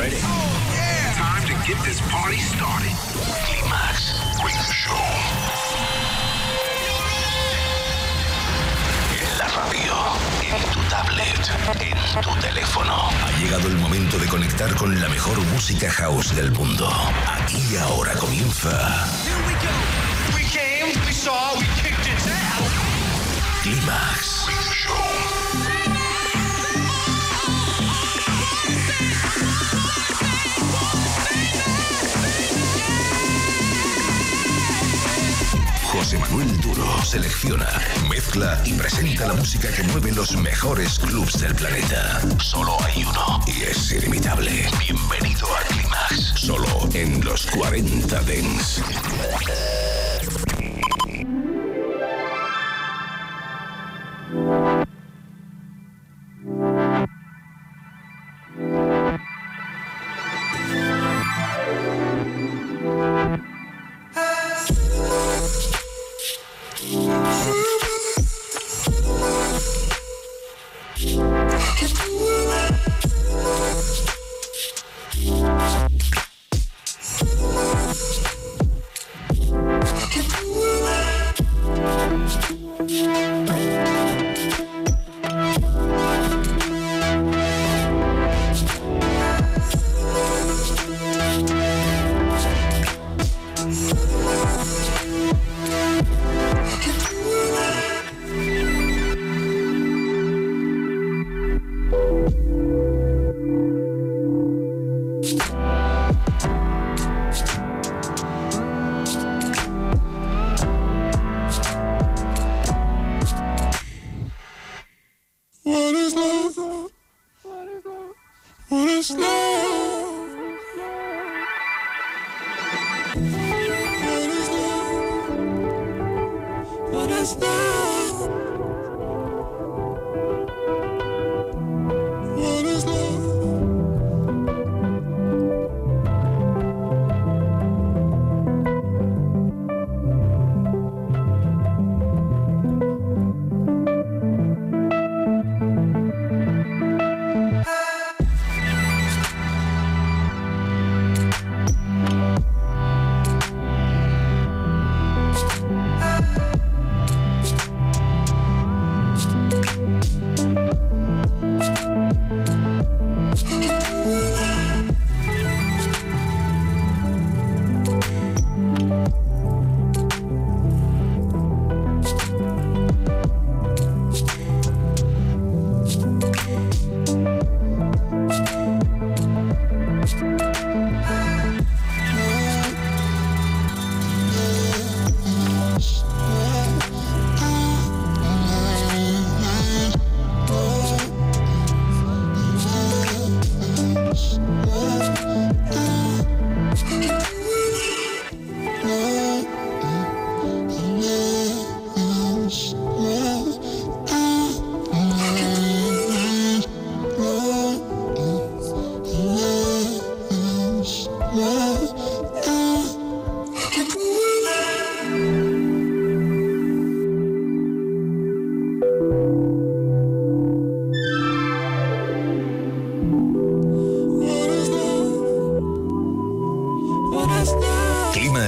ready? Time to get this party started. Climax Radio Show. En la radio, en tu tablet, en tu teléfono. Ha llegado el momento de conectar con la mejor música house del mundo. Aquí y ahora comienza Here we go. We came, we saw, we kicked ass. Climax José Manuel Duro selecciona, mezcla y presenta la música que mueve los mejores clubs del planeta. Solo hay uno y es inimitable. Bienvenido a Climax, solo en los 40 Dents.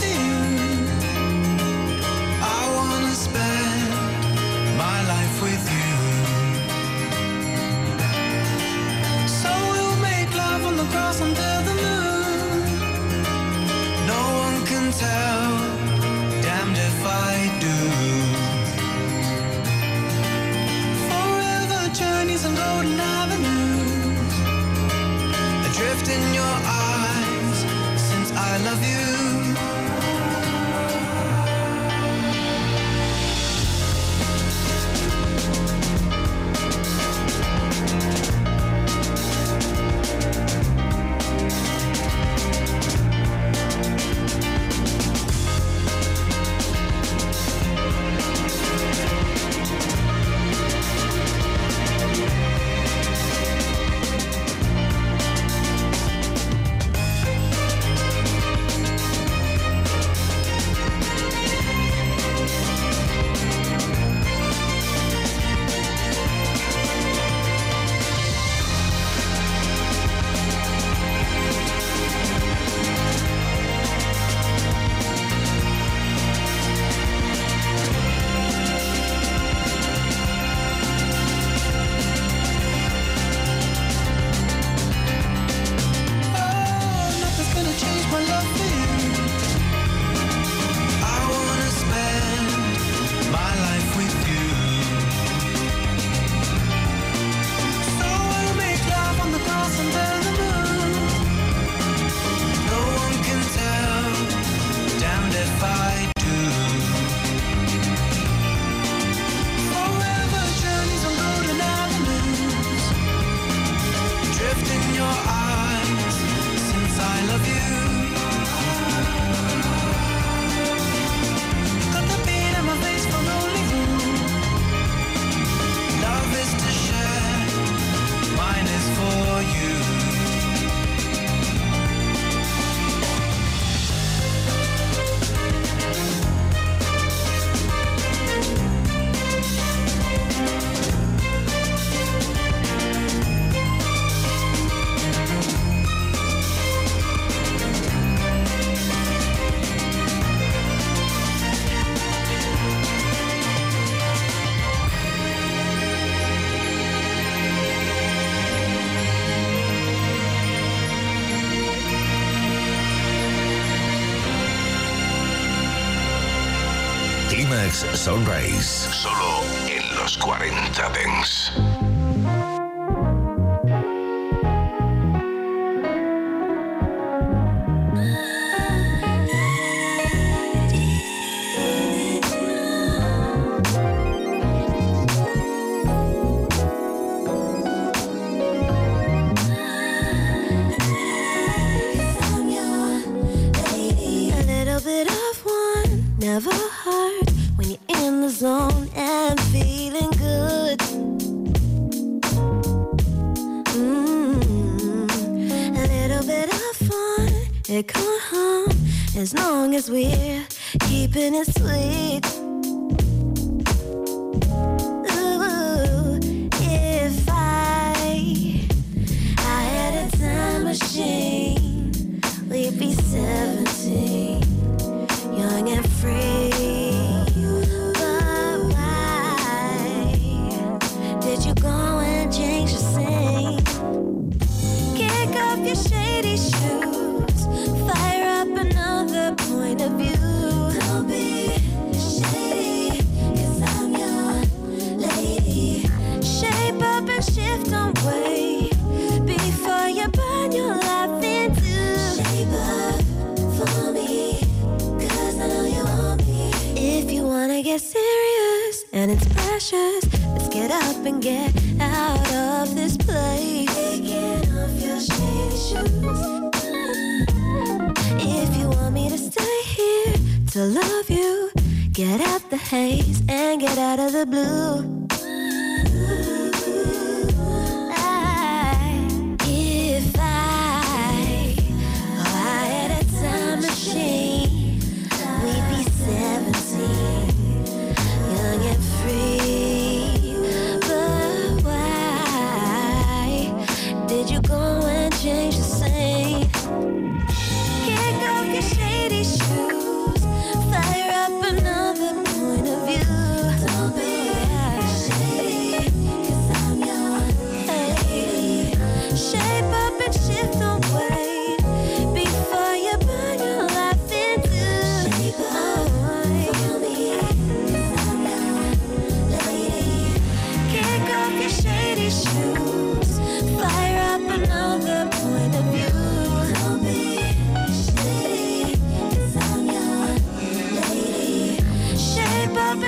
see. Sunrise.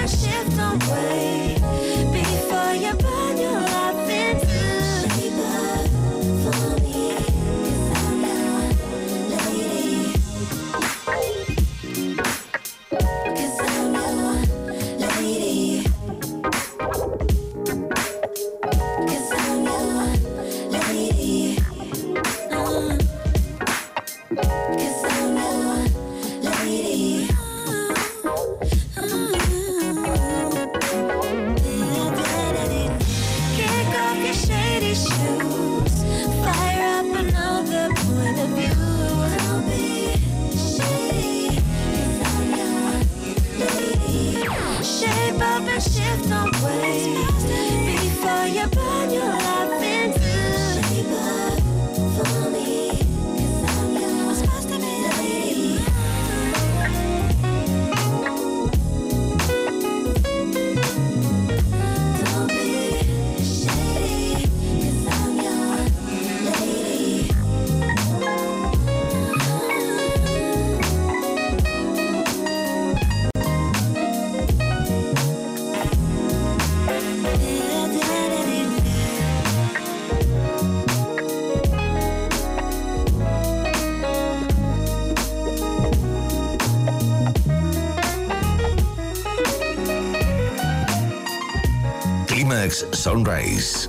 Shift away Sunrise.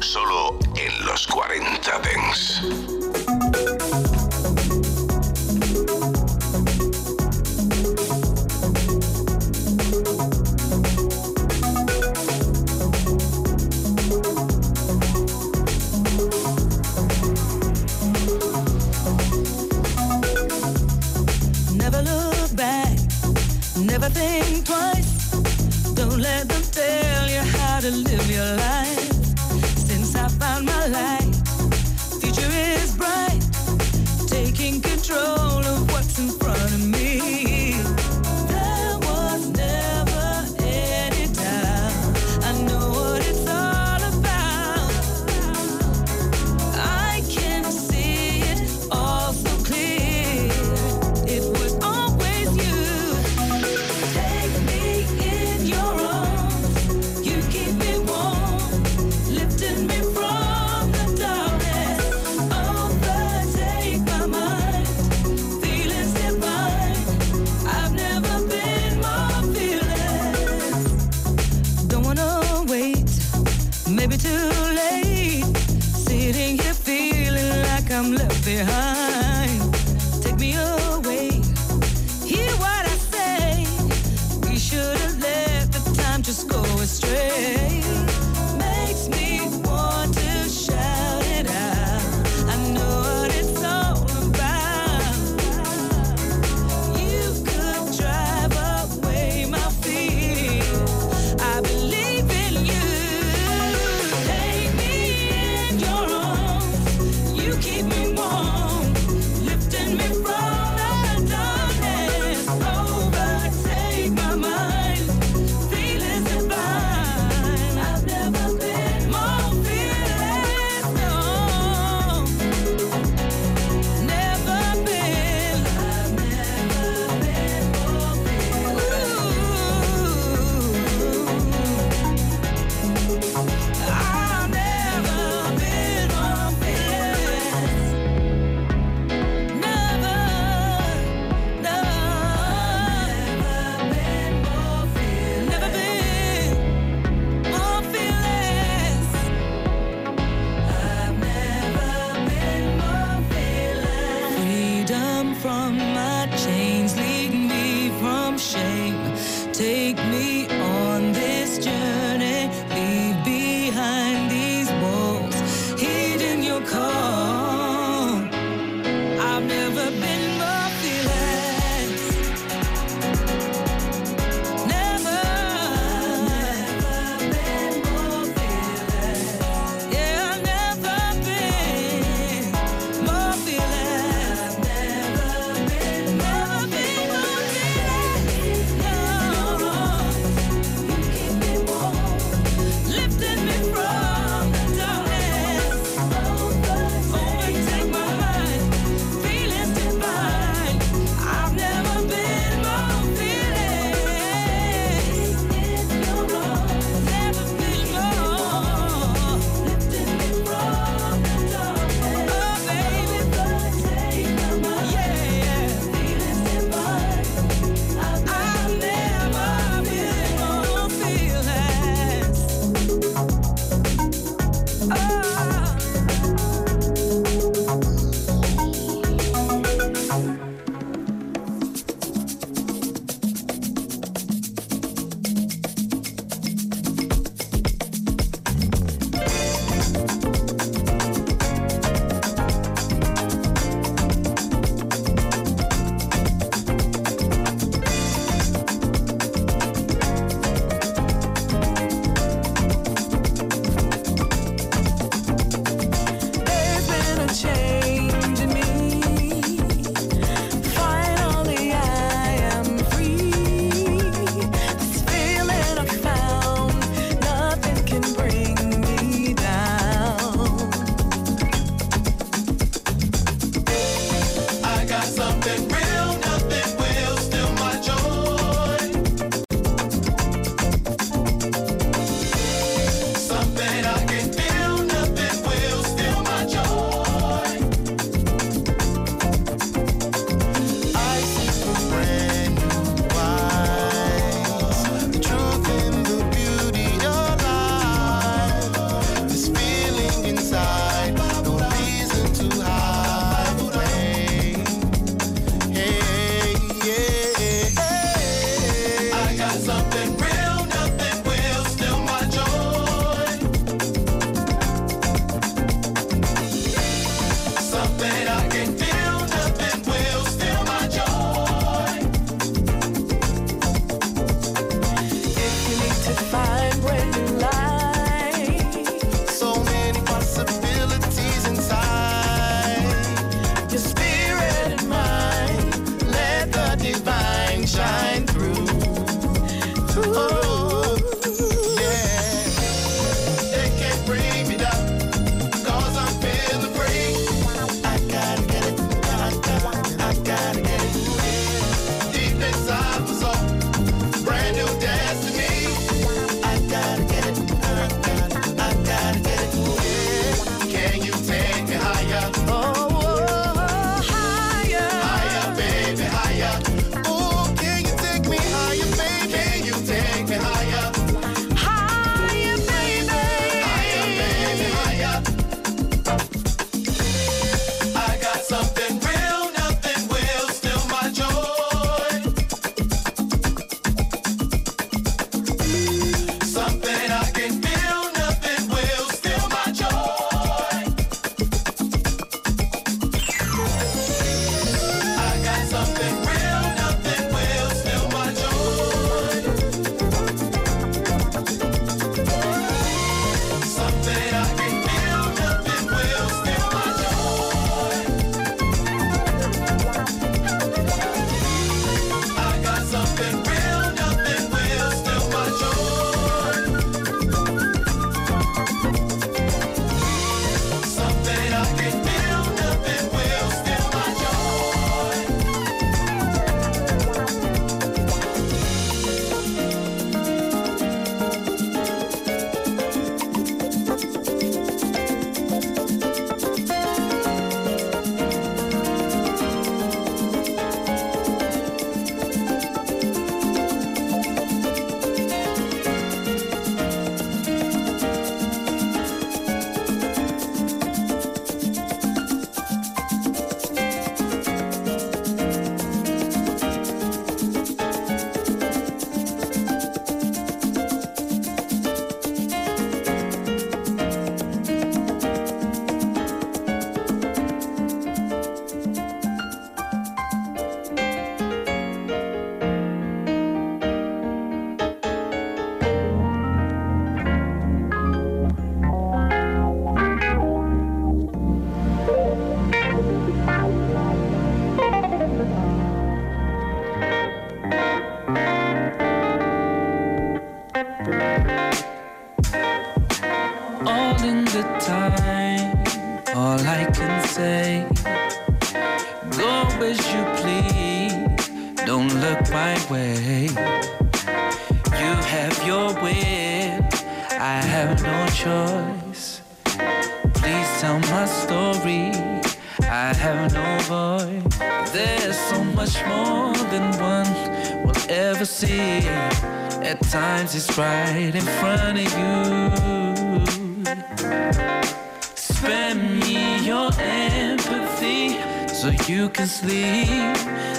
Sleep.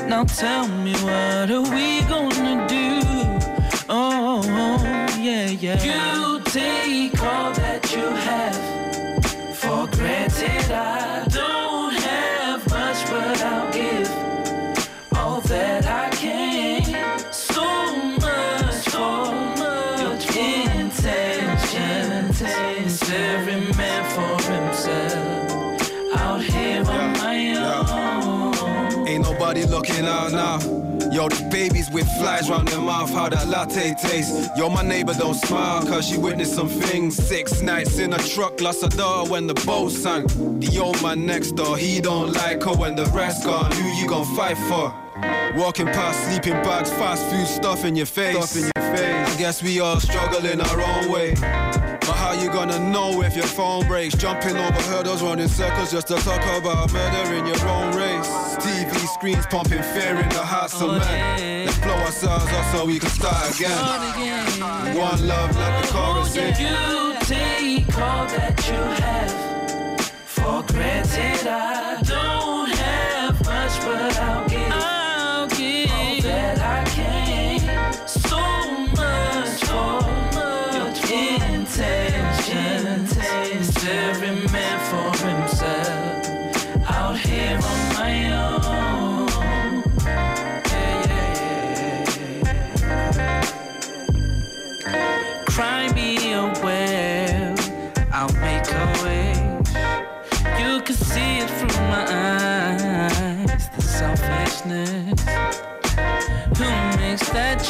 Now tell me what are we Yo, these babies with flies round their mouth, how that latte tastes. Yo, my neighbor don't smile, cause she witnessed some things. Six nights in a truck, lost a daughter when the boat sank. The old man next door, he don't like her when the rest gone. Who you gon' fight for? Walking past sleeping bags, fast food stuff in your face. Stuff in your face. I guess we all struggle in our own way. But how you gonna know if your phone breaks? Jumping over hurdles, running circles just to talk about murder in your own race. Screens pumping fear in the hearts of men. Let's blow ourselves up so we can start again. One love, let the chorus. You take all that you have for granted. I don't have much, but I'll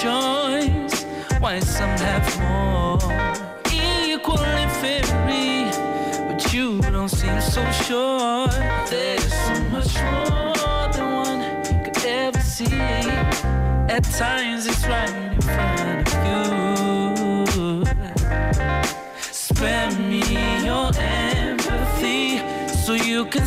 choice? Why some have more? Equal and fairy, but you don't seem so sure. There's so much more than one could ever see. At times it's right in front of you. Spare me your empathy so you can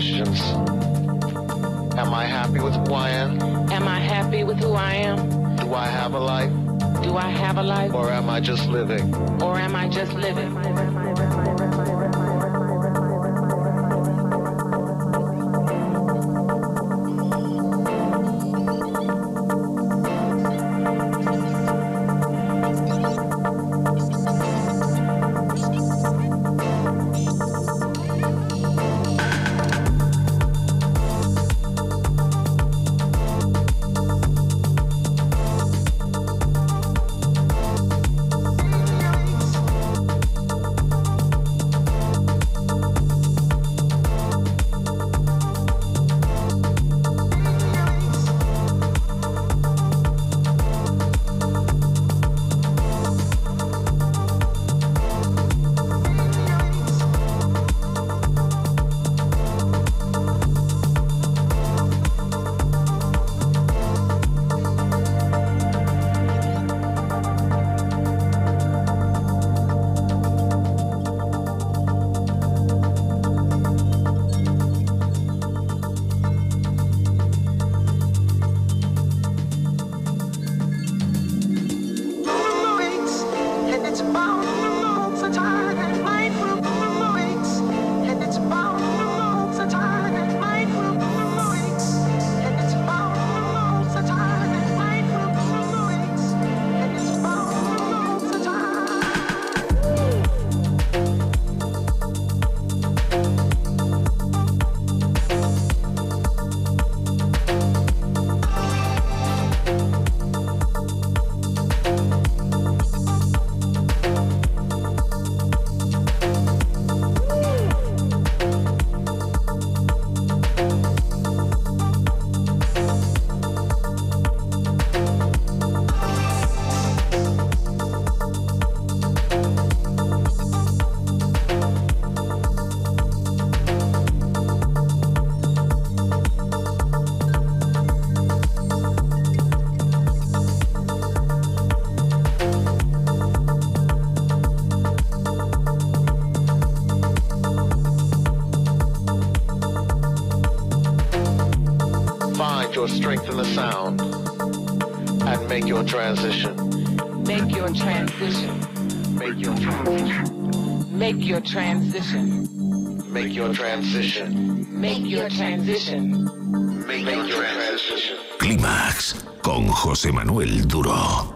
Series Find your strength in the sound and make your transition. Make your transition. Make your transition. Make your transition. Make your transition. Make your transition. Make your transition. Clímax con José Manuel Duro.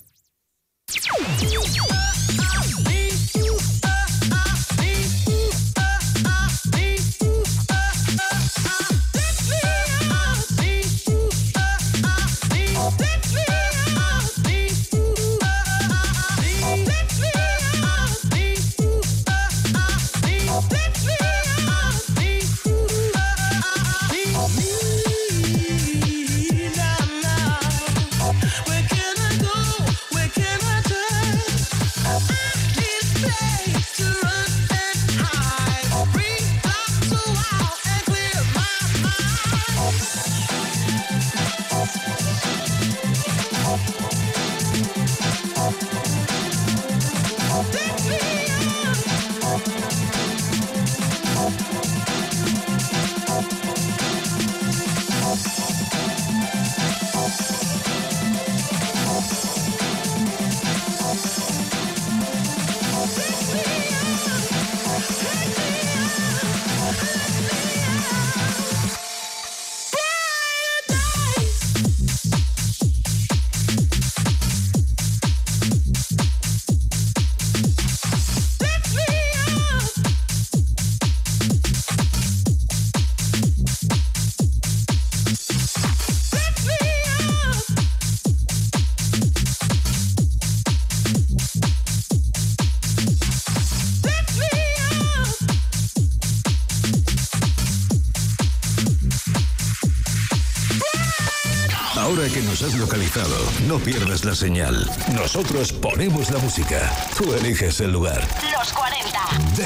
No pierdas la señal. Nosotros ponemos la música. Tú eliges el lugar. Los 40.